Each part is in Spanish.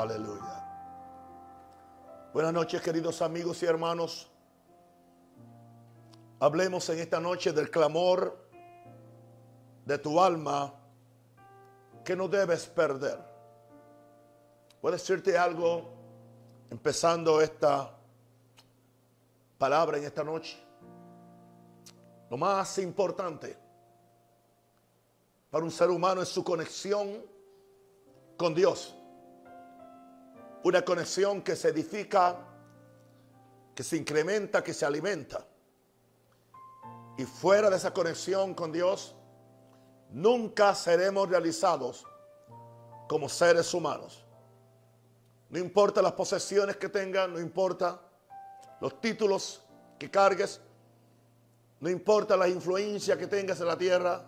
Aleluya. Buenas noches, queridos amigos y hermanos. Hablemos en esta noche del clamor de tu alma que no debes perder. Voy a decirte algo empezando esta palabra en esta noche. Lo más importante para un ser humano es su conexión con Dios. Una conexión que se edifica, que se incrementa, que se alimenta. Y fuera de esa conexión con Dios, nunca seremos realizados como seres humanos. No importa las posesiones que tengas, no importa los títulos que cargues, no importa la influencia que tengas en la tierra.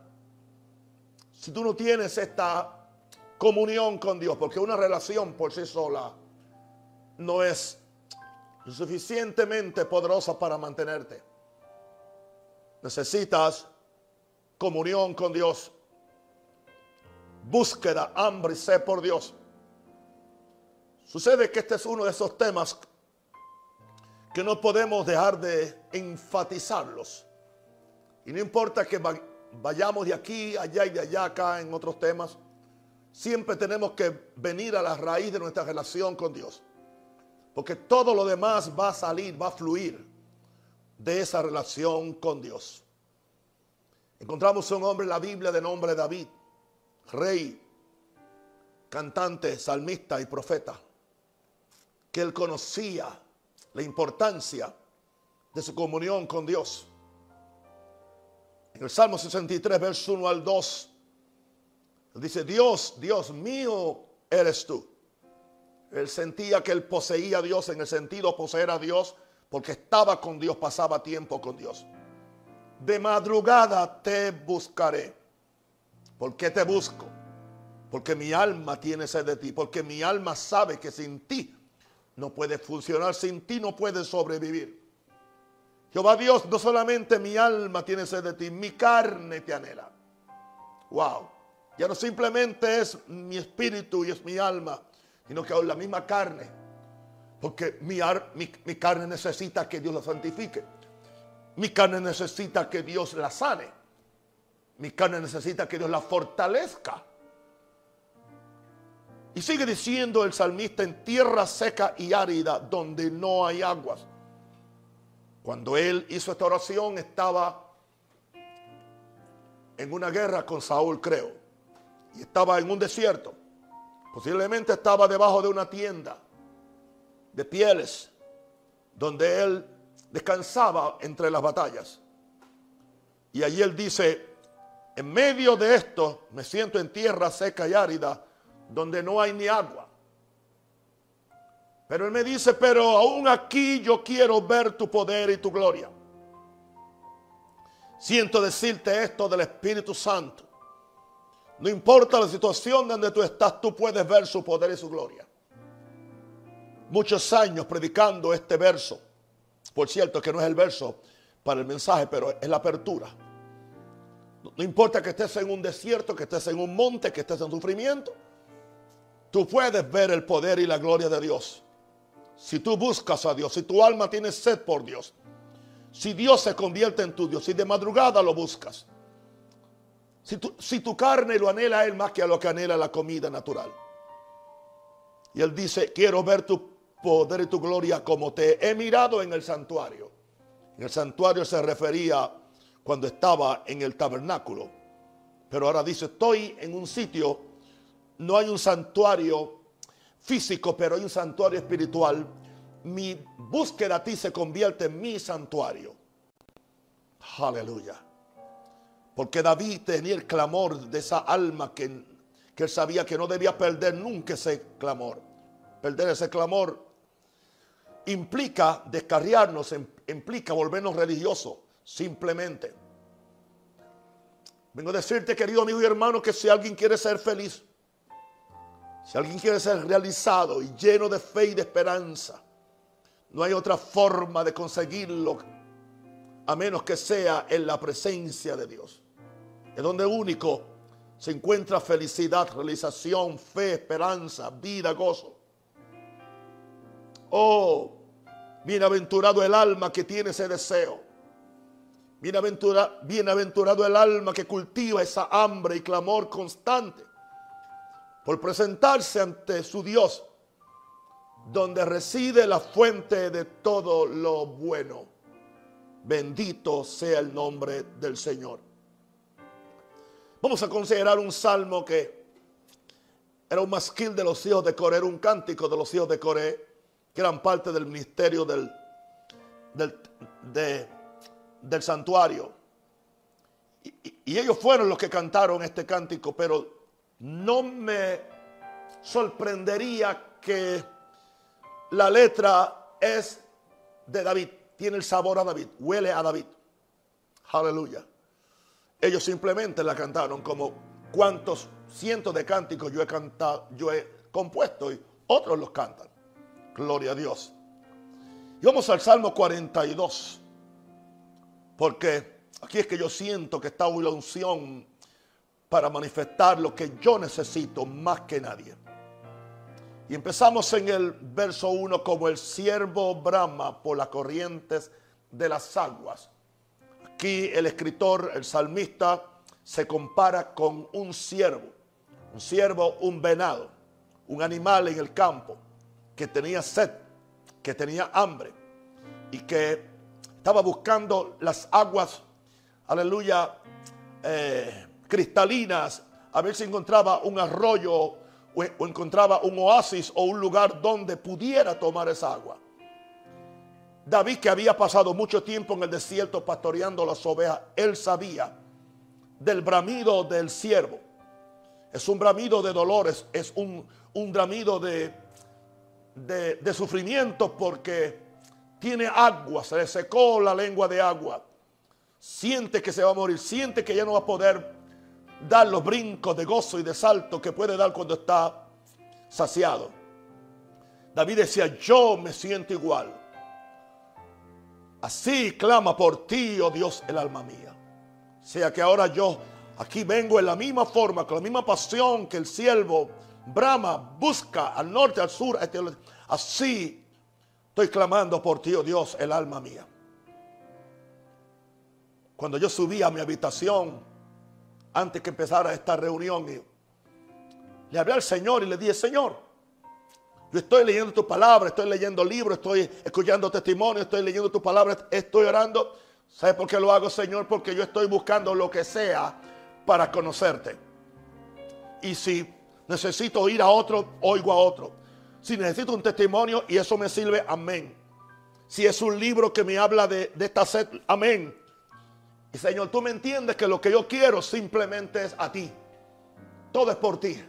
Si tú no tienes esta comunión con Dios, porque una relación por sí sola no es suficientemente poderosa para mantenerte. Necesitas comunión con Dios, búsqueda, hambre y sed por Dios. Sucede que este es uno de esos temas que no podemos dejar de enfatizarlos. Y no importa que vayamos de aquí, allá y de allá, acá en otros temas, siempre tenemos que venir a la raíz de nuestra relación con Dios. Porque todo lo demás va a salir, va a fluir de esa relación con Dios. Encontramos un hombre en la Biblia de nombre David, rey, cantante, salmista y profeta, que él conocía la importancia de su comunión con Dios. En el Salmo 63, verso 1 al 2, dice, Dios, Dios mío eres tú. Él sentía que él poseía a Dios en el sentido poseer a Dios porque estaba con Dios, pasaba tiempo con Dios. De madrugada te buscaré. ¿Por qué te busco? Porque mi alma tiene sed de ti, porque mi alma sabe que sin ti no puede funcionar, sin ti no puede sobrevivir. Jehová Dios, no solamente mi alma tiene sed de ti, mi carne te anhela. Wow. Ya no simplemente es mi espíritu y es mi alma, sino que es la misma carne. Porque mi, mi, carne necesita que Dios la santifique. Mi carne necesita que Dios la sane. Mi carne necesita que Dios la fortalezca. Y sigue diciendo el salmista en tierra seca y árida donde no hay aguas. Cuando él hizo esta oración estaba en una guerra con Saúl, creo. Y estaba en un desierto. Posiblemente estaba debajo de una tienda de pieles donde él descansaba entre las batallas. Y allí él dice, en medio de esto me siento en tierra seca y árida donde no hay ni agua. Pero él me dice, pero aún aquí yo quiero ver tu poder y tu gloria. Siento decirte esto del Espíritu Santo. No importa la situación donde tú estás, tú puedes ver su poder y su gloria. Muchos años predicando este verso. Por cierto, que no es el verso para el mensaje, pero es la apertura. No importa que estés en un desierto, que estés en un monte, que estés en sufrimiento. Tú puedes ver el poder y la gloria de Dios. Si tú buscas a Dios, si tu alma tiene sed por Dios, si Dios se convierte en tu Dios, si de madrugada lo buscas, si tu, carne lo anhela a Él más que a lo que anhela la comida natural. Y Él dice, quiero ver tu poder y tu gloria como te he mirado en el santuario. En el santuario se refería cuando estaba en el tabernáculo. Pero ahora dice, estoy en un sitio, no hay un santuario físico, pero hay un santuario espiritual. Mi búsqueda a ti se convierte en mi santuario. Aleluya. Porque David tenía el clamor de esa alma que, que él sabía que no debía perder nunca ese clamor. Perder ese clamor implica descarriarnos, implica volvernos religiosos, simplemente. Vengo a decirte, querido amigo y hermano, que si alguien quiere ser feliz, si alguien quiere ser realizado y lleno de fe y de esperanza, no hay otra forma de conseguirlo a menos que sea en la presencia de Dios. Es donde único se encuentra felicidad, realización, fe, esperanza, vida, gozo. Oh, bienaventurado el alma que tiene ese deseo. bienaventurado el alma que cultiva esa hambre y clamor constante por presentarse ante su Dios, donde reside la fuente de todo lo bueno. Bendito sea el nombre del Señor. Vamos a considerar un salmo que era un masquil de los hijos de Coré, era un cántico de los hijos de Coré, que eran parte del ministerio del, del, santuario. y ellos fueron los que cantaron este cántico, pero no me sorprendería que la letra es de David, tiene el sabor a David, huele a David. Aleluya. Ellos simplemente la cantaron como cuantos cientos de cánticos yo he cantado, yo he compuesto y otros los cantan. Gloria a Dios. Y vamos al Salmo 42. Porque aquí es que yo siento que está la unción para manifestar lo que yo necesito más que nadie. Y empezamos en el verso 1 como el siervo brama por las corrientes de las aguas. Aquí el escritor, el salmista, se compara con un siervo. Un siervo, un venado, un animal en el campo que tenía sed, que tenía hambre y que estaba buscando las aguas, aleluya, eh, cristalinas, a ver si encontraba un arroyo o, encontraba un oasis o un lugar donde pudiera tomar esa agua. David, que había pasado mucho tiempo en el desierto pastoreando las ovejas, él sabía del bramido del siervo. Es un bramido de dolores, es un, un bramido de, de, de, sufrimiento porque tiene agua, se le secó la lengua de agua. Siente que se va a morir, siente que ya no va a poder dar los brincos de gozo y de salto que puede dar cuando está saciado. David decía, yo me siento igual. Así clama por ti, oh Dios, el alma mía. sea que ahora yo aquí vengo en la misma forma, con la misma pasión que el siervo brama, busca al norte, al sur. Este, así estoy clamando por ti, oh Dios, el alma mía. Cuando yo subí a mi habitación, antes que empezara esta reunión, le hablé al Señor y le dije, Señor, yo estoy leyendo tu palabra, estoy leyendo libros, estoy escuchando testimonios, estoy leyendo tu palabra, estoy orando. ¿Sabes por qué lo hago, Señor? Porque yo estoy buscando lo que sea para conocerte. Y si necesito ir a otro, oigo a otro. Si necesito un testimonio y eso me sirve, amén. Si es un libro que me habla de, de esta sed, amén. Y Señor, tú me entiendes que lo que yo quiero simplemente es a ti. Todo es por ti.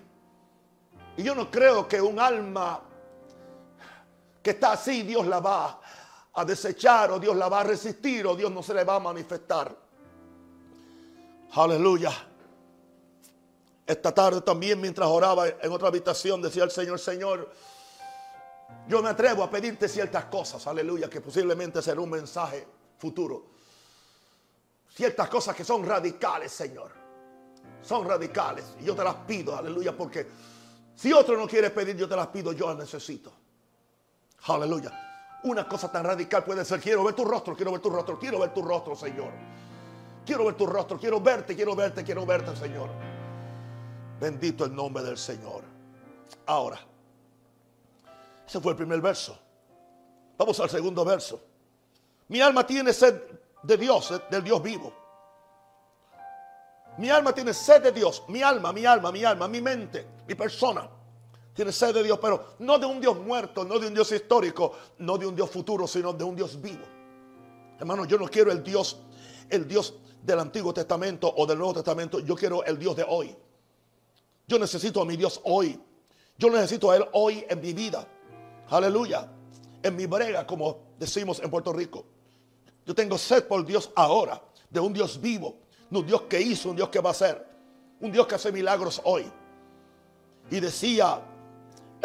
Y yo no creo que un alma que está así, Dios la va a desechar o Dios la va a resistir o Dios no se le va a manifestar. Aleluya. Esta tarde también mientras oraba en otra habitación decía el Señor, Señor, yo me atrevo a pedirte ciertas cosas, aleluya, que posiblemente será un mensaje futuro ciertas cosas que son radicales, Señor. Son radicales. Y yo te las pido, aleluya, porque si otro no quiere pedir, yo te las pido, yo las necesito. Aleluya. Una cosa tan radical puede ser, quiero ver tu rostro, quiero ver tu rostro, quiero ver tu rostro, Señor. Quiero ver tu rostro, quiero verte, quiero verte, quiero verte, Señor. Bendito el nombre del Señor. Ahora, ese fue el primer verso. Vamos al segundo verso. Mi alma tiene sed de Dios, eh, del Dios vivo. Mi alma tiene sed de Dios. Mi alma, mi alma, mi alma, mi mente, mi persona. Tiene sed de Dios, pero no de un Dios muerto, no de un Dios histórico, no de un Dios futuro, sino de un Dios vivo. Hermano, yo no quiero el Dios, el Dios del Antiguo Testamento o del Nuevo Testamento. Yo quiero el Dios de hoy. Yo necesito a mi Dios hoy. Yo necesito a Él hoy en mi vida. Aleluya. En mi brega, como decimos en Puerto Rico. Yo tengo sed por Dios ahora, de un Dios vivo, de un Dios que hizo, un Dios que va a hacer, un Dios que hace milagros hoy. Y decía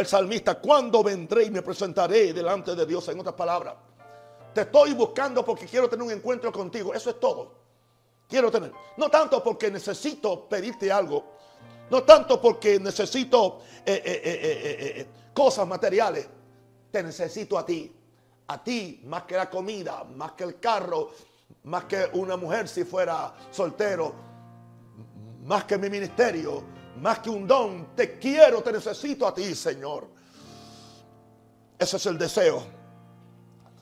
el salmista, ¿cuándo vendré y me presentaré delante de Dios? En otras palabras, te estoy buscando porque quiero tener un encuentro contigo. Eso es todo. Quiero tener. No tanto porque necesito pedirte algo. No tanto porque necesito eh, eh, eh, cosas materiales. te necesito a ti. A ti más que la comida, más que el carro, más que una mujer si fuera soltero, más que mi ministerio, más que un don. Te quiero, te necesito a ti, Señor. Ese es el deseo.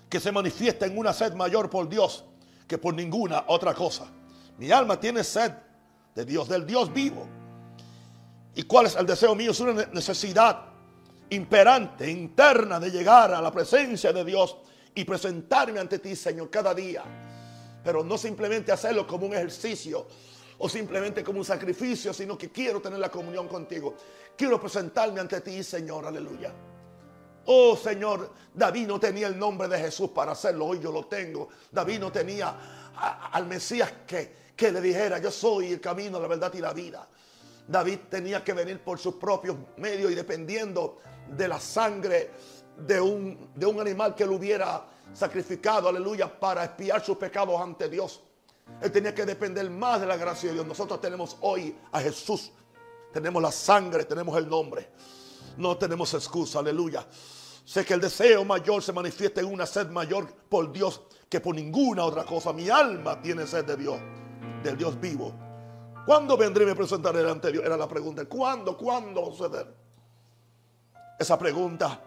Que se manifiesta en una sed mayor por Dios que por ninguna otra cosa. Mi alma tiene sed de Dios, del Dios vivo. ¿Y cuál es el deseo mío? Es una necesidad imperante, interna de llegar a la presencia de Dios y presentarme ante ti, Señor, cada día. Pero no simplemente hacerlo como un ejercicio o simplemente como un sacrificio, sino que quiero tener la comunión contigo. Quiero presentarme ante ti, Señor, aleluya. Oh Señor, David no tenía el nombre de Jesús para hacerlo, hoy yo lo tengo. David no tenía al Mesías que, que le dijera, yo soy el camino, la verdad y la vida. David tenía que venir por sus propios medios y dependiendo de la sangre de un, de un animal que lo hubiera sacrificado, aleluya, para espiar sus pecados ante Dios. Él tenía que depender más de la gracia de Dios. Nosotros tenemos hoy a Jesús. Tenemos la sangre, tenemos el nombre. No tenemos excusa, aleluya. Sé que el deseo mayor se manifiesta en una sed mayor por Dios que por ninguna otra cosa. Mi alma tiene sed de Dios, del Dios vivo. ¿Cuándo vendré y me presentaré delante de Dios? Era la pregunta. ¿Cuándo? ¿Cuándo suceder? Esa pregunta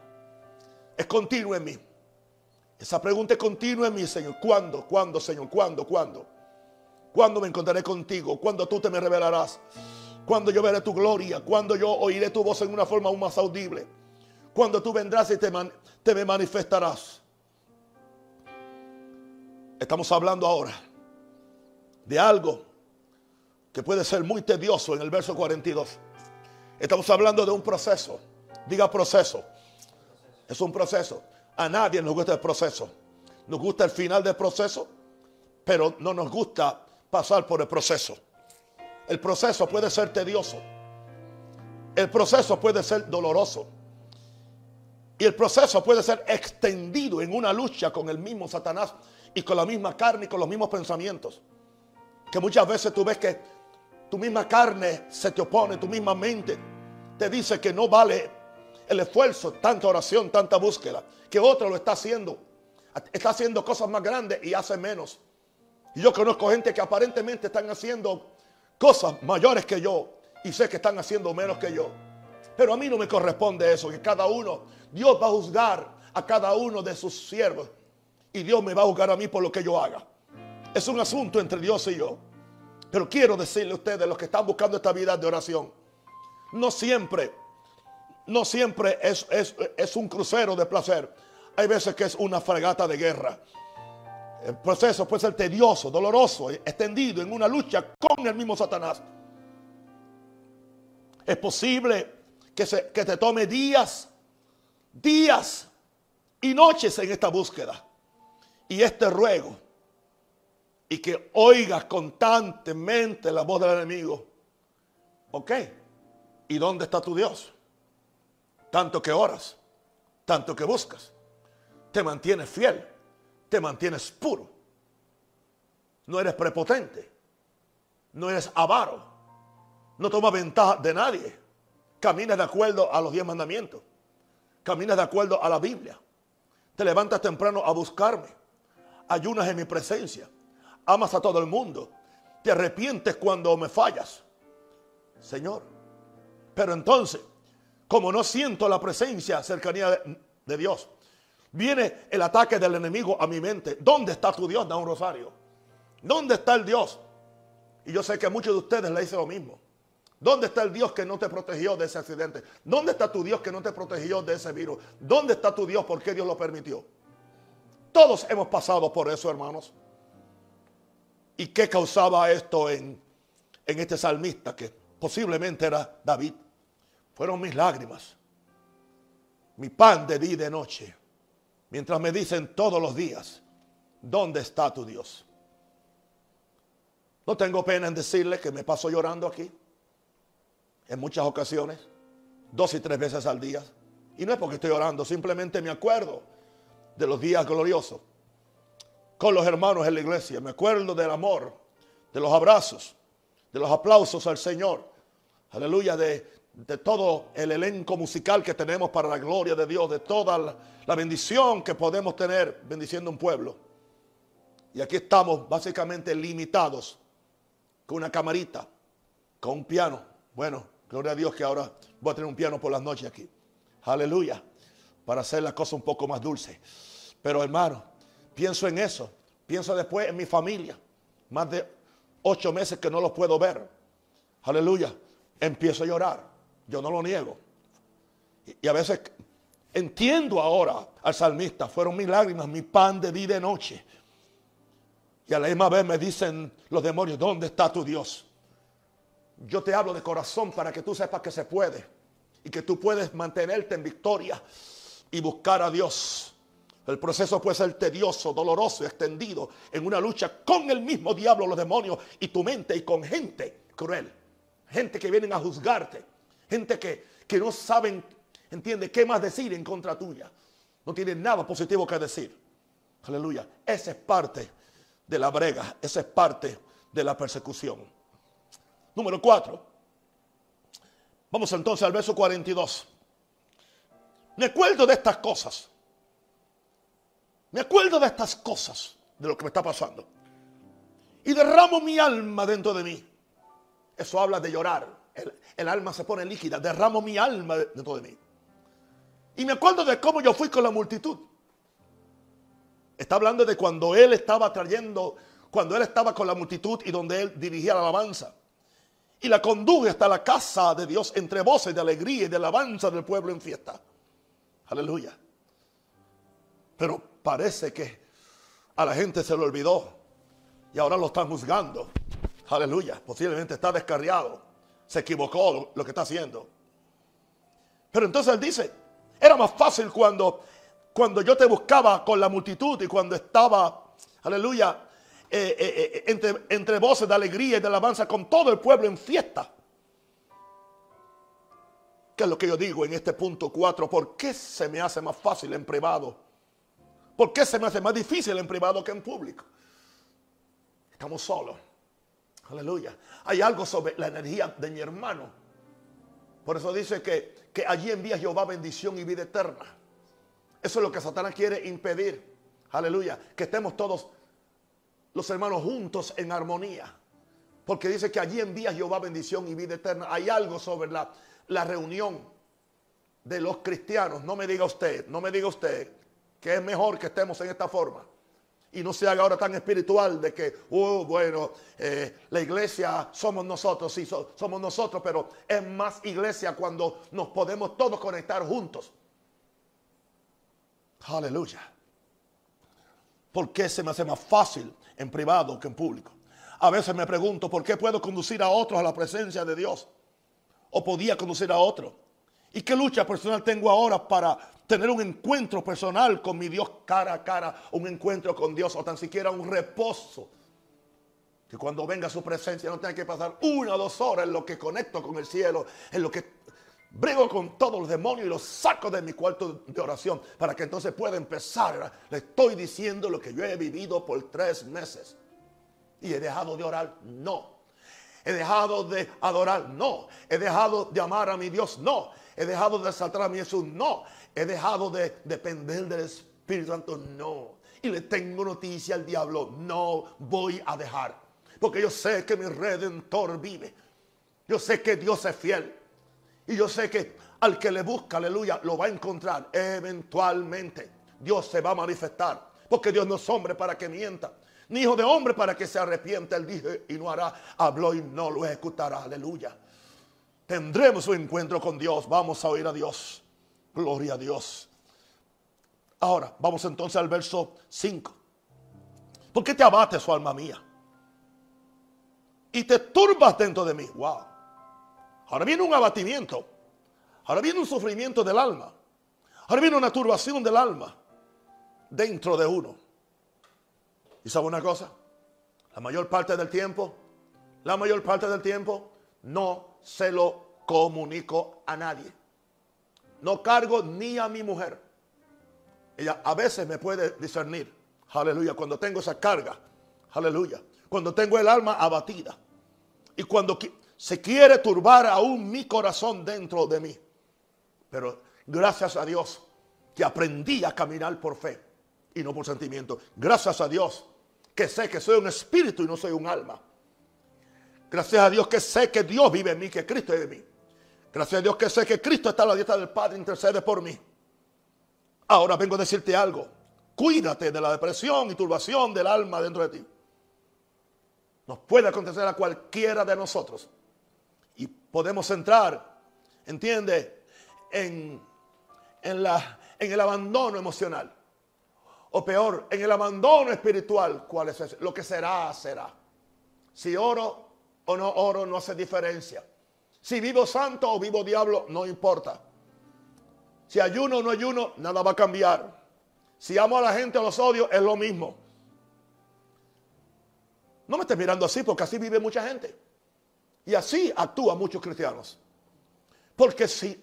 es continua en mí. Esa pregunta es continua en mí, Señor. ¿Cuándo? ¿Cuándo, Señor? ¿Cuándo? ¿Cuándo? ¿Cuándo me encontraré contigo? ¿Cuándo tú te me revelarás? ¿Cuándo yo veré tu gloria? ¿Cuándo yo oiré tu voz en una forma aún más audible? ¿Cuándo tú vendrás y te, me manifestarás? Estamos hablando ahora de algo que puede ser muy tedioso en el verso 42. Estamos hablando de un proceso. Diga proceso. Es un proceso. A nadie nos gusta el proceso. Nos gusta el final del proceso, pero no nos gusta pasar por el proceso. El proceso puede ser tedioso. El proceso puede ser doloroso. Y el proceso puede ser extendido en una lucha con el mismo Satanás y con la misma carne y con los mismos pensamientos. Que muchas veces tú ves que tu misma carne se te opone, tu misma mente te dice que no vale el esfuerzo, tanta oración, tanta búsqueda, que otro lo está haciendo. Está haciendo cosas más grandes y hace menos. Y yo conozco gente que aparentemente están haciendo cosas mayores que yo y sé que están haciendo menos que yo. Pero a mí no me corresponde eso, que cada uno, Dios va a juzgar a cada uno de sus siervos y Dios me va a juzgar a mí por lo que yo haga. Es un asunto entre Dios y yo. Pero quiero decirle a ustedes, los que están buscando esta vida de oración, no siempre no siempre es, es, un crucero de placer. Hay veces que es una fragata de guerra. El proceso puede ser tedioso, doloroso, extendido en una lucha con el mismo Satanás. Es posible que, se, que te tome días, días y noches en esta búsqueda. Y este ruego. Y que oigas constantemente la voz del enemigo. ¿Ok? ¿Y dónde está tu Dios? tanto que oras, tanto que buscas, te mantienes fiel, te mantienes puro. No eres prepotente, no eres avaro, no tomas ventaja de nadie. Caminas de acuerdo a los diez mandamientos, caminas de acuerdo a la Biblia. Te levantas temprano a buscarme, ayunas en mi presencia, amas a todo el mundo, te arrepientes cuando me fallas. Señor, pero entonces como no siento la presencia, cercanía de, Dios, viene el ataque del enemigo a mi mente. ¿Dónde está tu Dios? Da un rosario. ¿Dónde está el Dios? Y yo sé que muchos de ustedes le dicen lo mismo. ¿Dónde está el Dios que no te protegió de ese accidente? ¿Dónde está tu Dios que no te protegió de ese virus? ¿Dónde está tu Dios? ¿Por qué Dios lo permitió? Todos hemos pasado por eso, hermanos. ¿Y qué causaba esto en, en este salmista que posiblemente era David? fueron mis lágrimas, mi pan de día y de noche, mientras me dicen todos los días, ¿dónde está tu Dios? No tengo pena en decirle que me paso llorando aquí, en muchas ocasiones, dos y tres veces al día. Y no es porque estoy llorando, simplemente me acuerdo de los días gloriosos con los hermanos en la iglesia. Me acuerdo del amor, de los abrazos, de los aplausos al Señor. Aleluya, de de todo el elenco musical que tenemos para la gloria de Dios, de toda la, bendición que podemos tener bendiciendo un pueblo. Y aquí estamos básicamente limitados con una camarita, con un piano. Bueno, gloria a Dios que ahora voy a tener un piano por las noches aquí. Aleluya. Para hacer la cosa un poco más dulce. Pero hermano, pienso en eso. Pienso después en mi familia. Más de ocho meses que no los puedo ver. Aleluya. Empiezo a llorar. Yo no lo niego. Y a veces entiendo ahora al salmista. Fueron mis lágrimas, mi pan de día y de noche. Y a la misma vez me dicen los demonios, ¿dónde está tu Dios? Yo te hablo de corazón para que tú sepas que se puede. Y que tú puedes mantenerte en victoria y buscar a Dios. El proceso puede ser tedioso, doloroso, extendido en una lucha con el mismo diablo, los demonios y tu mente y con gente cruel. Gente que vienen a juzgarte. Gente que, que no saben, entiende, qué más decir en contra tuya. No tienen nada positivo que decir. Aleluya. Esa es parte de la brega. Esa es parte de la persecución. Número 4. Vamos entonces al verso 42. Me acuerdo de estas cosas. Me acuerdo de estas cosas, de lo que me está pasando. Y derramo mi alma dentro de mí. Eso habla de llorar. El, alma se pone líquida. Derramo mi alma dentro de mí. Y me acuerdo de cómo yo fui con la multitud. Está hablando de cuando él estaba trayendo, cuando él estaba con la multitud y donde él dirigía la alabanza. Y la conduje hasta la casa de Dios entre voces de alegría y de alabanza del pueblo en fiesta. Aleluya. Pero parece que a la gente se le olvidó y ahora lo están juzgando. Aleluya. Posiblemente está descarriado. Se equivocó lo que está haciendo. Pero entonces él dice, era más fácil cuando cuando yo te buscaba con la multitud y cuando estaba, aleluya, eh, eh, eh, entre, entre voces de alegría y de alabanza con todo el pueblo en fiesta. ¿Qué es lo que yo digo en este punto 4? ¿Por qué se me hace más fácil en privado? ¿Por qué se me hace más difícil en privado que en público? Estamos solos. Aleluya. Hay algo sobre la energía de mi hermano. Por eso dice que, que allí envía Jehová bendición y vida eterna. Eso es lo que Satanás quiere impedir. Aleluya. Que estemos todos los hermanos juntos en armonía. Porque dice que allí envía Jehová bendición y vida eterna. Hay algo sobre la, la reunión de los cristianos. No me diga usted, no me diga usted que es mejor que estemos en esta forma. Y no se haga ahora tan espiritual de que, oh, bueno, eh, la iglesia somos nosotros, sí, so, somos nosotros, pero es más iglesia cuando nos podemos todos conectar juntos. Aleluya. ¿Por qué se me hace más fácil en privado que en público? A veces me pregunto, ¿por qué puedo conducir a otros a la presencia de Dios? ¿O podía conducir a otros? ¿Y qué lucha personal tengo ahora para tener un encuentro personal con mi Dios cara a cara, un encuentro con Dios o tan siquiera un reposo? Que cuando venga su presencia no tenga que pasar una o dos horas en lo que conecto con el cielo, en lo que Brego con todos los demonios y los saco de mi cuarto de oración para que entonces pueda empezar. Le estoy diciendo lo que yo he vivido por tres meses. ¿Y he dejado de orar? No. ¿He dejado de adorar? No. ¿He dejado de amar a mi Dios? No. ¿He dejado de saltar a mi Jesús? No. ¿He dejado de depender del Espíritu Santo? No. Y le tengo noticia al diablo. No voy a dejar. Porque yo sé que mi redentor vive. Yo sé que Dios es fiel. Y yo sé que al que le busca, aleluya, lo va a encontrar eventualmente. Dios se va a manifestar. Porque Dios no es hombre para que mienta. Ni hijo de hombre para que se arrepienta. Él dijo y no hará. Habló y no lo ejecutará. Aleluya. Tendremos un encuentro con Dios. Vamos a oír a Dios. Gloria a Dios. Ahora, vamos entonces al verso 5. ¿Por qué te abates, su alma mía? Y te turbas dentro de mí. Wow. Ahora viene un abatimiento. Ahora viene un sufrimiento del alma. Ahora viene una turbación del alma dentro de uno. ¿Y sabe una cosa? La mayor parte del tiempo, la mayor parte del tiempo, no se lo comunico a nadie. No cargo ni a mi mujer. Ella a veces me puede discernir. Aleluya. Cuando tengo esa carga. Aleluya. Cuando tengo el alma abatida. Y cuando se quiere turbar aún mi corazón dentro de mí. Pero gracias a Dios que aprendí a caminar por fe y no por sentimiento. Gracias a Dios que sé que soy un espíritu y no soy un alma. Gracias a Dios que sé que Dios vive en mí, que Cristo vive en mí. Gracias a Dios que sé que Cristo está a la diestra del Padre, intercede por mí. Ahora vengo a decirte algo. Cuídate de la depresión y turbación del alma dentro de ti. Nos puede acontecer a cualquiera de nosotros podemos entrar, entiende, en, en, la, en el abandono emocional. O peor, en el abandono espiritual. ¿Cuál es ese? Lo que será, será. Si oro o no oro no hace diferencia. Si vivo santo o vivo diablo, no importa. Si ayuno o no ayuno, nada va a cambiar. Si amo a la gente o los odio, es lo mismo. No me estés mirando así porque así vive mucha gente. Y así actúan muchos cristianos. Porque si,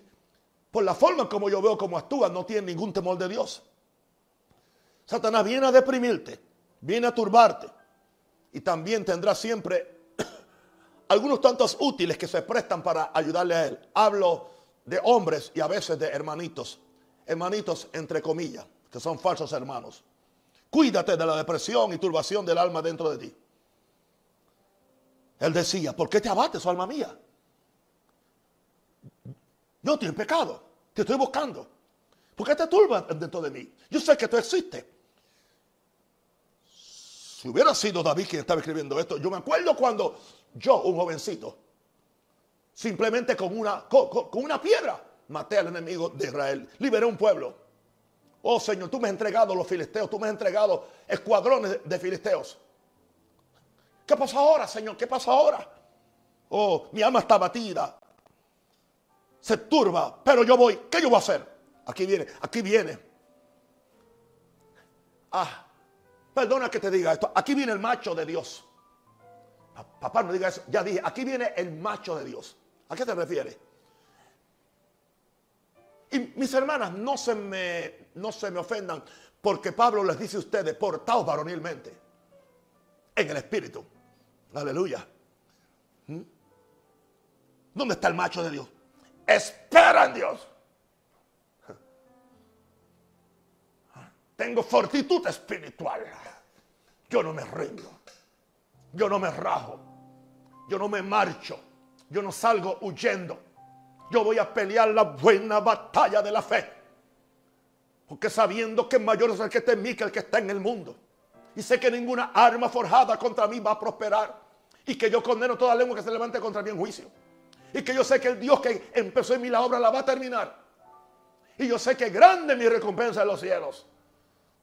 por la forma como yo veo cómo actúan, no tienen ningún temor de Dios. Satanás viene a deprimirte, viene a turbarte. Y también tendrá siempre algunos tantos útiles que se prestan para ayudarle a él. Hablo de hombres y a veces de hermanitos. Hermanitos entre comillas, que son falsos hermanos. Cuídate de la depresión y turbación del alma dentro de ti. Él decía, ¿por qué te abates, alma mía? Yo estoy en pecado, te estoy buscando. ¿Por qué te turbas dentro de mí? Yo sé que tú existes. Si hubiera sido David quien estaba escribiendo esto, yo me acuerdo cuando yo, un jovencito, simplemente con una, con, una piedra, maté al enemigo de Israel, liberé un pueblo. Oh Señor, tú me has entregado los filisteos, tú me has entregado escuadrones de filisteos. ¿Qué pasa ahora, Señor? ¿Qué pasa ahora? Oh, mi alma está batida. Se turba, pero yo voy. ¿Qué yo voy a hacer? Aquí viene, aquí viene. Ah, perdona que te diga esto. Aquí viene el macho de Dios. Papá, no diga eso. Ya dije, aquí viene el macho de Dios. ¿A qué te refieres? Y mis hermanas, no se me, no se me ofendan porque Pablo les dice a ustedes, portaos varonilmente en el espíritu. Aleluya. ¿Mm? ¿Dónde está el macho de Dios? Espera en Dios. Tengo fortitud espiritual. Yo no me rindo. Yo no me rajo. Yo no me marcho. Yo no salgo huyendo. Yo voy a pelear la buena batalla de la fe. Porque sabiendo que mayor es el que está en mí que el que está en el mundo. Y sé que ninguna arma forjada contra mí va a prosperar. Y que yo condeno toda lengua que se levante contra mí en juicio. Y que yo sé que el Dios que empezó en mí la obra la va a terminar. Y yo sé que grande mi recompensa en los cielos.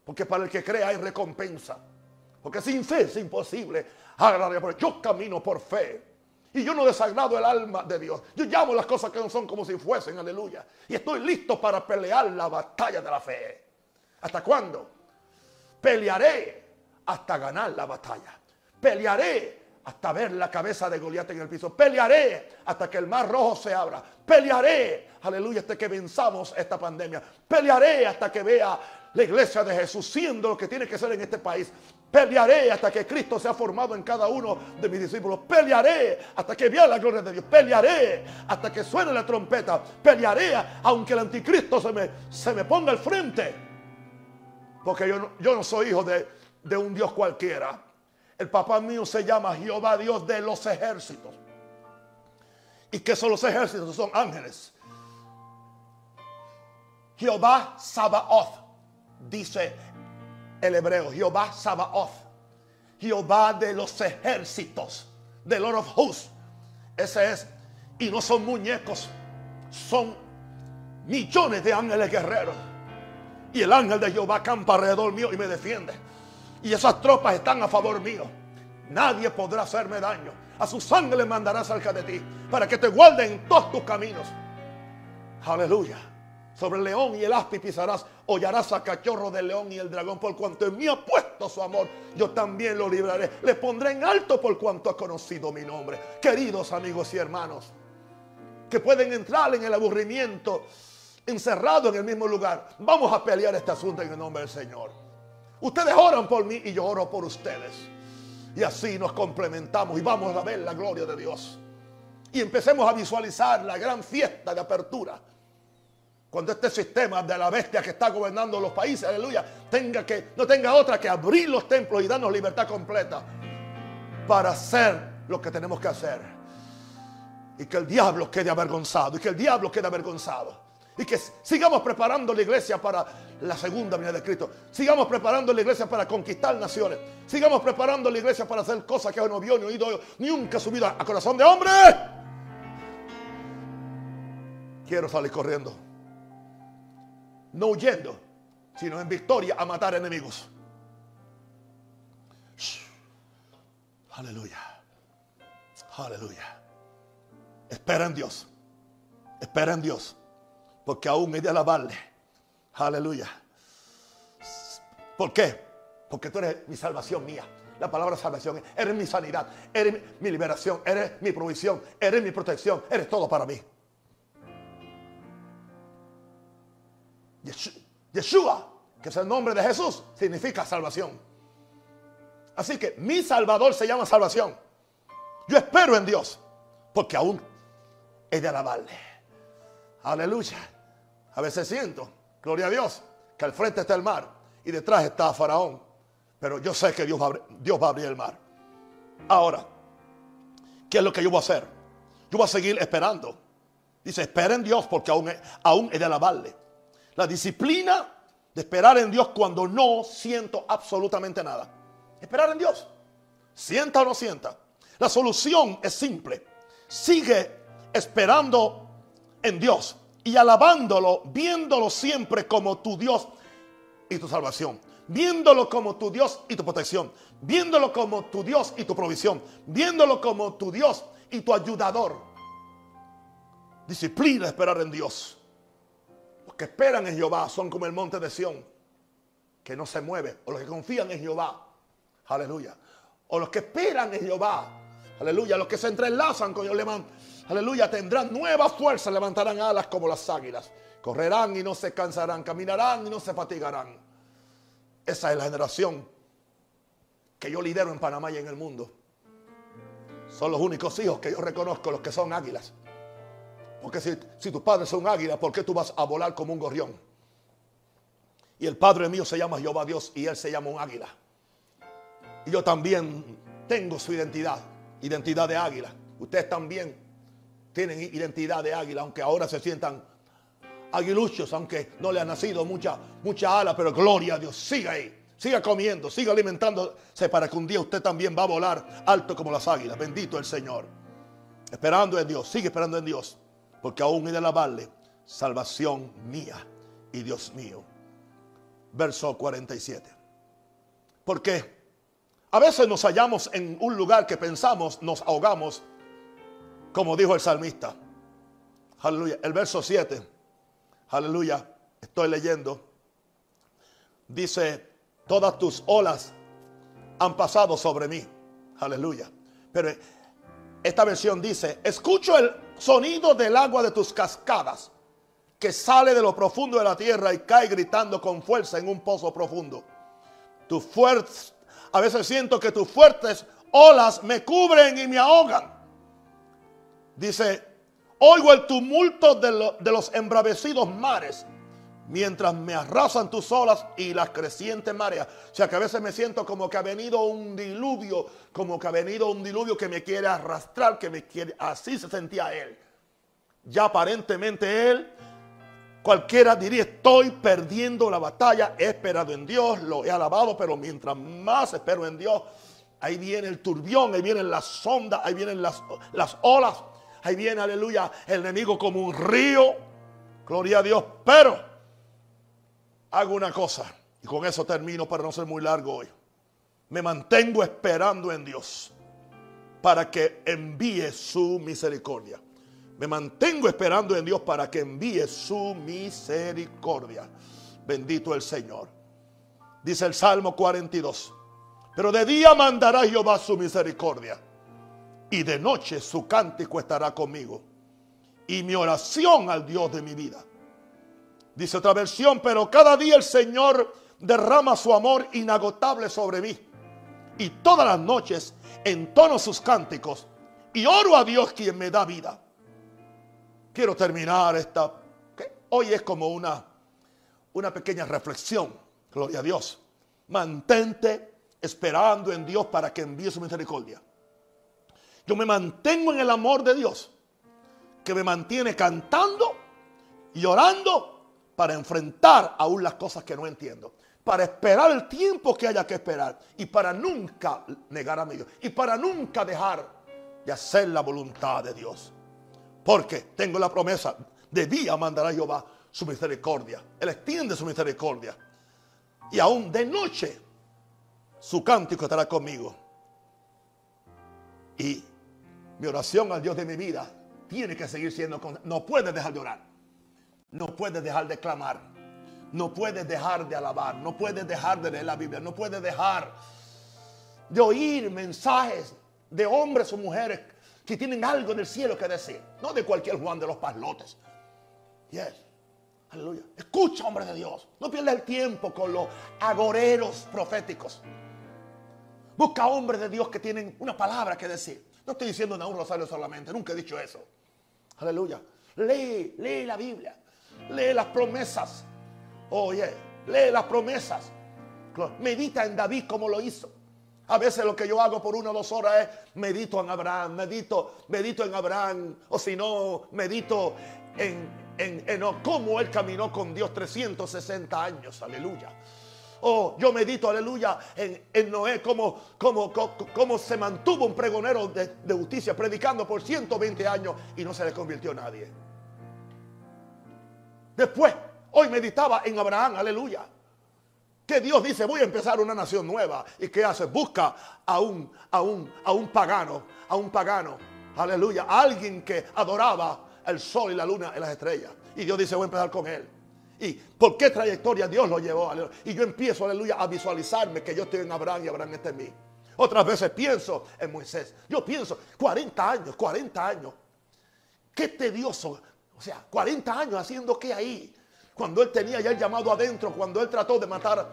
Porque para el que cree hay recompensa. Porque sin fe es imposible Yo camino por fe. Y yo no desagrado el alma de Dios. Yo llamo las cosas que no son como si fuesen, aleluya. Y estoy listo para pelear la batalla de la fe. ¿Hasta cuándo? Pelearé hasta ganar la batalla. Pelearé hasta ver la cabeza de Goliat en el piso. Pelearé hasta que el mar rojo se abra. Pelearé, aleluya, hasta que venzamos esta pandemia. Pelearé hasta que vea la iglesia de Jesús siendo lo que tiene que ser en este país. Pelearé hasta que Cristo sea formado en cada uno de mis discípulos. Pelearé hasta que vea la gloria de Dios. Pelearé hasta que suene la trompeta. Pelearé aunque el anticristo se me, se me ponga al frente. Porque yo yo no soy hijo de, de un Dios cualquiera. El papá mío se llama Jehová Dios de los ejércitos. ¿Y qué son los ejércitos? Son ángeles. Jehová Sabaoth, dice el hebreo. Jehová Sabaoth. Jehová de los ejércitos. The Lord of Hosts. Ese es. Y no son muñecos. Son millones de ángeles guerreros. Y el ángel de Jehová campa alrededor mío y me defiende. Y esas tropas están a favor mío. Nadie podrá hacerme daño. A su sangre le mandará cerca de ti para que te guarde en todos tus caminos. Aleluya. Sobre el león y el aspi pisarás, hollarás a cachorro del león y el dragón, por cuanto en mí ha puesto su amor, yo también lo libraré. Le pondré en alto por cuanto ha conocido mi nombre. Queridos amigos y hermanos, que pueden entrar en el aburrimiento, encerrado en el mismo lugar, vamos a pelear este asunto en el nombre del Señor. Ustedes oran por mí y yo oro por ustedes. Y así nos complementamos y vamos a ver la gloria de Dios. y empecemos a visualizar la gran fiesta de apertura. Cuando este sistema de la bestia que está gobernando los países, aleluya, tenga que, no tenga otra que abrir los templos y darnos libertad completa para hacer lo que tenemos que hacer. Y que el diablo quede avergonzado, y que el diablo quede avergonzado. Y que sigamos preparando la iglesia para la segunda venida de Cristo. Sigamos preparando la iglesia para conquistar naciones. Sigamos preparando la iglesia para hacer cosas que no vio ni oído ni nunca subido a corazón de hombre. Quiero salir corriendo. No huyendo, sino en victoria a matar enemigos. Aleluya. Aleluya. Espera en Dios. Espera en Dios porque aún he de alabarle. Aleluya. ¿Por qué? Porque tú eres mi salvación mía. La palabra salvación, eres mi sanidad, eres mi liberación, eres mi provisión, eres mi protección, eres todo para mí. Yeshua, que es el nombre de Jesús, significa salvación. Así que mi Salvador se llama salvación. Yo espero en Dios, porque aún he de alabarle. Aleluya. A veces siento, gloria a Dios, que al frente está el mar y detrás está Faraón. Pero yo sé que Dios va, a abrir, el mar. Ahora, ¿qué es lo que yo voy a hacer? Yo voy a seguir esperando. Dice, espera en Dios porque aún, aún he de alabarle. La disciplina de esperar en Dios cuando no siento absolutamente nada. Esperar en Dios. Sienta o no sienta. La solución es simple. Sigue esperando en Dios y alabándolo, viéndolo siempre como tu Dios y tu salvación, viéndolo como tu Dios y tu protección, viéndolo como tu Dios y tu provisión, viéndolo como tu Dios y tu ayudador. Disciplina esperar en Dios. Que esperan en Jehová son como el monte de Sión, que no se mueve, o los que confían en Jehová. Aleluya. O los que esperan en Jehová. Aleluya. Los que se entrelazan con Jehová aleluya, tendrán nueva fuerza, levantarán alas como las águilas, correrán y no se cansarán, caminarán y no se fatigarán. Esa es la generación que yo lidero en Panamá y en el mundo. Son los únicos hijos que yo reconozco, los que son águilas. Porque si, si tus padres son águilas, ¿por qué tú vas a volar como un gorrión? Y el Padre mío se llama Jehová Dios y él se llama un águila. Y yo también tengo su identidad, identidad de águila. Ustedes también tienen identidad de águila, aunque ahora se sientan aguiluchos, aunque no le ha nacido mucha, mucha ala, pero gloria a Dios, siga ahí. Siga comiendo, siga alimentándose para que un día usted también va a volar alto como las águilas. Bendito el Señor. Esperando en Dios, sigue esperando en Dios. Porque aún he de alabarle, salvación mía y Dios mío. Verso 47. Porque a veces nos hallamos en un lugar que pensamos, nos ahogamos como dijo el salmista. Aleluya. El verso 7. Aleluya. Estoy leyendo. Dice, todas tus olas han pasado sobre mí. Aleluya. Pero esta versión dice, escucho el sonido del agua de tus cascadas que sale de lo profundo de la tierra y cae gritando con fuerza en un pozo profundo. Tu fuerza, a veces siento que tus fuertes olas me cubren y me ahogan. Dice, oigo el tumulto de, los embravecidos mares mientras me arrasan tus olas y las crecientes mareas. O sea que a veces me siento como que ha venido un diluvio, como que ha venido un diluvio que me quiere arrastrar, que me quiere, así se sentía él. Ya aparentemente él, cualquiera diría, estoy perdiendo la batalla, he esperado en Dios, lo he alabado, pero mientras más espero en Dios, ahí viene el turbión, ahí vienen las ondas, ahí vienen las, las olas Ahí viene, aleluya, el enemigo como un río. Gloria a Dios. Pero hago una cosa. Y con eso termino para no ser muy largo hoy. Me mantengo esperando en Dios para que envíe su misericordia. Me mantengo esperando en Dios para que envíe su misericordia. Bendito el Señor. Dice el Salmo 42. Pero de día mandará Jehová su misericordia y de noche su cántico estará conmigo. Y mi oración al Dios de mi vida. Dice otra versión, pero cada día el Señor derrama su amor inagotable sobre mí. Y todas las noches entono sus cánticos y oro a Dios quien me da vida. Quiero terminar esta, hoy es como una, una pequeña reflexión, gloria a Dios. Mantente esperando en Dios para que envíe su misericordia. Yo me mantengo en el amor de Dios, que me mantiene cantando y orando para enfrentar aún las cosas que no entiendo, para esperar el tiempo que haya que esperar y para nunca negar a mi Dios y para nunca dejar de hacer la voluntad de Dios. Porque tengo la promesa, de día mandará Jehová su misericordia, Él extiende su misericordia y aún de noche su cántico estará conmigo. Y mi oración al Dios de mi vida tiene que seguir siendo, no puede dejar de orar, no puede dejar de clamar, no puede dejar de alabar, no puede dejar de leer la Biblia, no puede dejar de oír mensajes de hombres o mujeres que tienen algo del cielo que decir, no de cualquier Juan de los Paslotes. Yes. Aleluya. Escucha, hombre de Dios. No pierdas el tiempo con los agoreros proféticos. Busca hombres de Dios que tienen una palabra que decir. No estoy diciendo nada un rosario solamente, nunca he dicho eso. Aleluya. Lee, lee la Biblia. Lee las promesas. Oye, lee las promesas. Medita en David como lo hizo. A veces lo que yo hago por una o dos horas es medito en Abraham, medito, medito en Abraham, o si no, medito en, en, en cómo él caminó con Dios 360 años, aleluya. Oh, yo medito, aleluya, en, Noé, cómo, cómo, se mantuvo un pregonero de, de, justicia predicando por 120 años y no se le convirtió nadie. Después, hoy meditaba en Abraham, aleluya. Que Dios dice, voy a empezar una nación nueva. ¿Y qué hace? Busca a un, a un, a un pagano, a un pagano, aleluya, a alguien que adoraba el sol y la luna y las estrellas. Y Dios dice, voy a empezar con él. ¿Y por qué trayectoria Dios lo llevó? Y yo empiezo, aleluya, a visualizarme que yo estoy en Abraham y Abraham está en mí. Otras veces pienso en Moisés. Yo pienso, 40 años, 40 años. Qué tedioso. O sea, 40 años haciendo qué ahí cuando él tenía ya el llamado adentro, cuando él trató de matar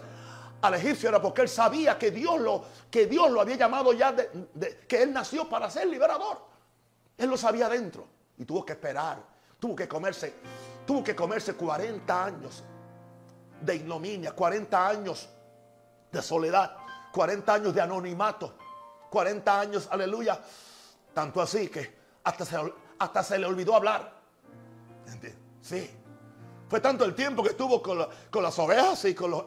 al egipcio, era porque él sabía que Dios lo, que Dios lo había llamado ya, de, que él nació para ser liberador. Él lo sabía adentro y tuvo que esperar, tuvo que comerse, tuvo que comerse 40 años de ignominia, 40 años de soledad, 40 años de anonimato, 40 años, aleluya, tanto así que hasta hasta se le olvidó hablar. Sí, fue tanto el tiempo que estuvo con, las ovejas y con, los,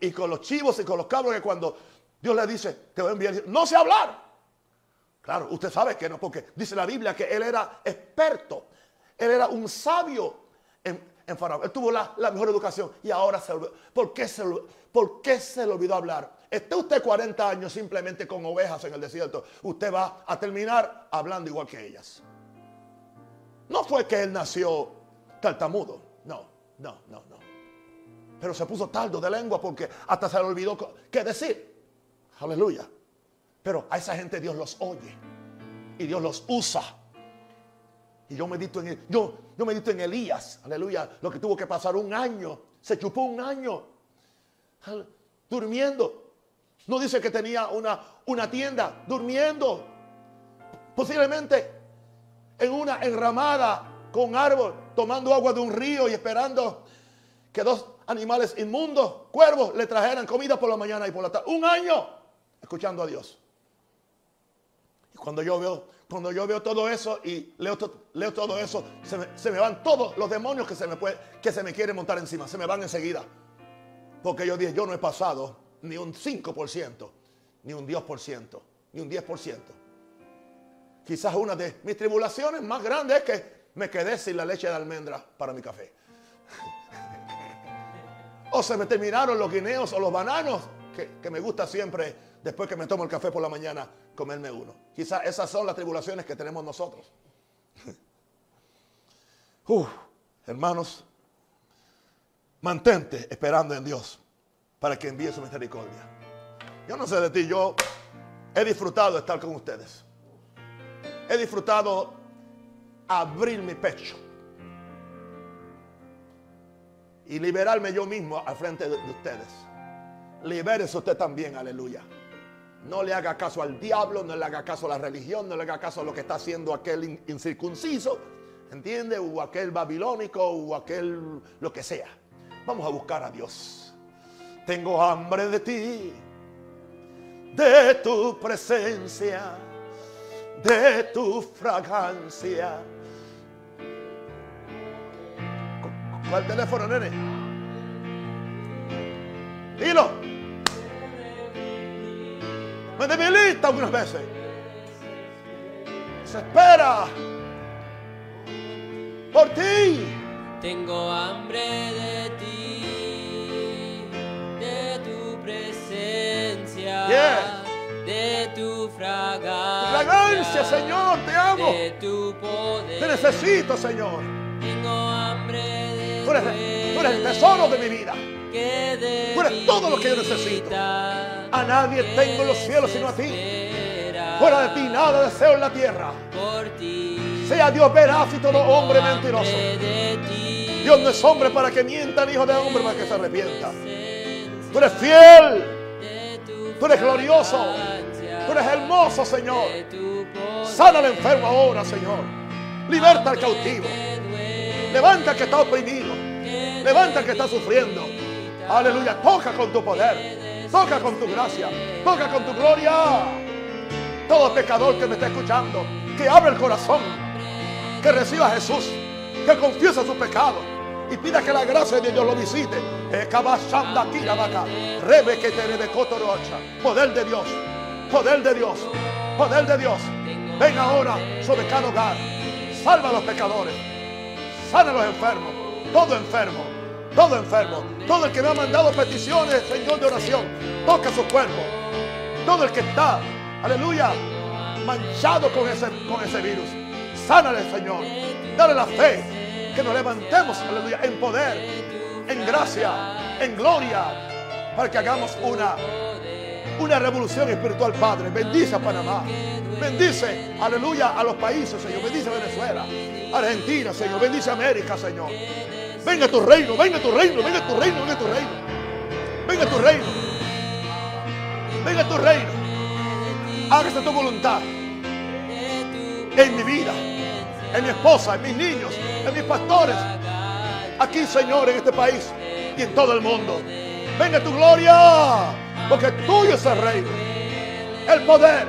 y, con los chivos y con los cabros que cuando Dios le dice, te voy a enviar, no sé hablar. Claro, usted sabe que no, porque dice la Biblia que él era experto, él era un sabio en, en Faraón. Él tuvo la, mejor educación y ahora se. ¿Por qué se, ¿Por qué se le olvidó hablar? Esté usted 40 años simplemente con ovejas en el desierto, usted va a terminar hablando igual que ellas. No fue que él nació tartamudo. No, no, no. Pero se puso taldo de lengua porque hasta se le olvidó qué decir. Aleluya. Pero a esa gente Dios los oye y Dios los usa. Y yo medito en yo, yo medito en Elías, aleluya, lo que tuvo que pasar un año, se chupó un año durmiendo. No dice que tenía una, una tienda, durmiendo. Posiblemente en una enramada con árbol, tomando agua de un río y esperando que dos animales inmundos, cuervos, le trajeran comida por la mañana y por la tarde. Un año escuchando a Dios. Y cuando yo veo, cuando yo veo todo eso y leo, leo todo eso, se me, van todos los demonios que se, me puede, que se me quieren montar encima. Se me van enseguida. Porque yo dije, yo no he pasado ni un 5%, ni un 10%, ni un 10%. Quizás una de mis tribulaciones más grandes es que me quedé sin la leche de almendra para mi café. o se me terminaron los guineos o los bananos, que, me gusta siempre, después que me tomo el café por la mañana, comerme uno. Quizás esas son las tribulaciones que tenemos nosotros. hermanos, mantente esperando en Dios para que envíe su misericordia. Yo no sé de ti, yo he disfrutado de estar con ustedes. He disfrutado abrir mi pecho y liberarme yo mismo al frente de, ustedes. Libérese usted también, aleluya. No le haga caso al diablo, no le haga caso a la religión, no le haga caso a lo que está haciendo aquel incircunciso, ¿entiende? O aquel babilónico, o aquel lo que sea. Vamos a buscar a Dios. Tengo hambre de ti, de tu presencia, de tu fragancia. ¿Cuál teléfono, nene? Dilo. Me debilita algunas veces. Se espera por ti. Tengo hambre de ti, tu fragancia. Fragancia, Señor, te amo. Te necesito, Señor. Tengo hambre de tú eres, tú eres el tesoro de mi vida. Tú eres todo lo que yo necesito. A nadie tengo en los cielos sino a ti. Fuera de ti nada deseo en la tierra. Sea Dios veraz y todo hombre mentiroso. Dios no es hombre para que mienta, ni hijo de hombre para que se arrepienta. Tú eres fiel. Tú eres glorioso. Tú eres hermoso, Señor. Sana al enfermo ahora, Señor. Liberta al cautivo. Levanta al que está oprimido. Levanta al que está sufriendo. Aleluya. Toca con tu poder. Toca con tu gracia. Toca con tu gloria. Todo pecador que me está escuchando, que abre el corazón, que reciba a Jesús, que confiesa su pecado y pida que la gracia de Dios lo visite. Poder de Dios, poder de Dios, poder de Dios. Ven ahora sobre cada hogar. Salva a los pecadores. Sana a los enfermos. Todo enfermo todo enfermo, todo el que me ha mandado peticiones, Señor, de oración, toca su cuerpo. Todo el que está, aleluya, manchado con ese, con ese virus, sánale, Señor. Dale la fe, que nos levantemos, aleluya, en poder, en gracia, en gloria, para que hagamos una, una revolución espiritual, Padre. Bendice a Panamá. Bendice, aleluya, a los países, Señor. Bendice a Venezuela, Argentina, Señor. Bendice a América, Señor. Venga tu reino, venga tu reino, venga tu reino, venga tu reino. Venga tu reino. Venga tu reino. Hágase tu voluntad. En mi vida, en mi esposa, en mis niños, en mis pastores. Aquí, Señor, en este país y en todo el mundo. Venga tu gloria. Porque tuyo es el reino. El poder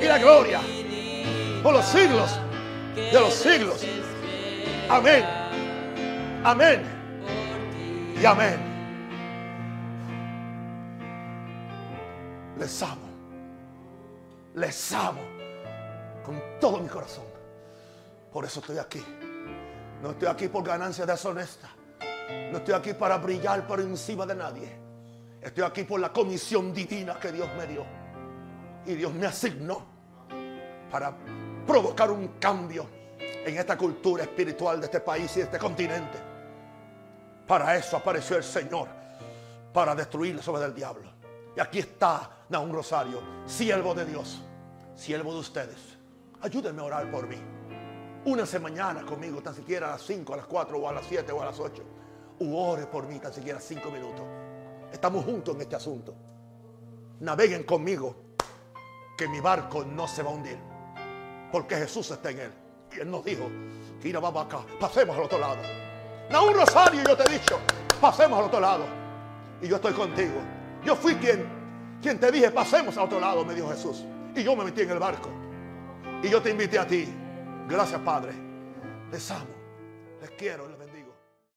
y la gloria. Por los siglos de los siglos. Amén. Amén. Y amén. Les amo. Les amo con todo mi corazón. Por eso estoy aquí. No estoy aquí por ganancia deshonesta. No estoy aquí para brillar por encima de nadie. Estoy aquí por la comisión divina que Dios me dio. Y Dios me asignó para provocar un cambio en esta cultura espiritual de este país y de este continente. Para eso apareció el Señor, para destruir las obras del diablo. Y aquí está un Rosario, siervo de Dios, siervo de ustedes. Ayúdenme a orar por mí. Únanse mañana conmigo, tan siquiera a las 5, a las 4 o a las 7 o a las 8. U ore por mí, tan siquiera 5 minutos. Estamos juntos en este asunto. Naveguen conmigo, que mi barco no se va a hundir. Porque Jesús está en él. Y él nos dijo, Mira, vamos acá, pasemos al otro lado. No un rosario, yo te he dicho, pasemos al otro lado. Y yo estoy contigo. Yo fui quien, quien te dije, pasemos al otro lado, me dijo Jesús. Y yo me metí en el barco. Y yo te invité a ti. Gracias, Padre. Les amo. Les quiero.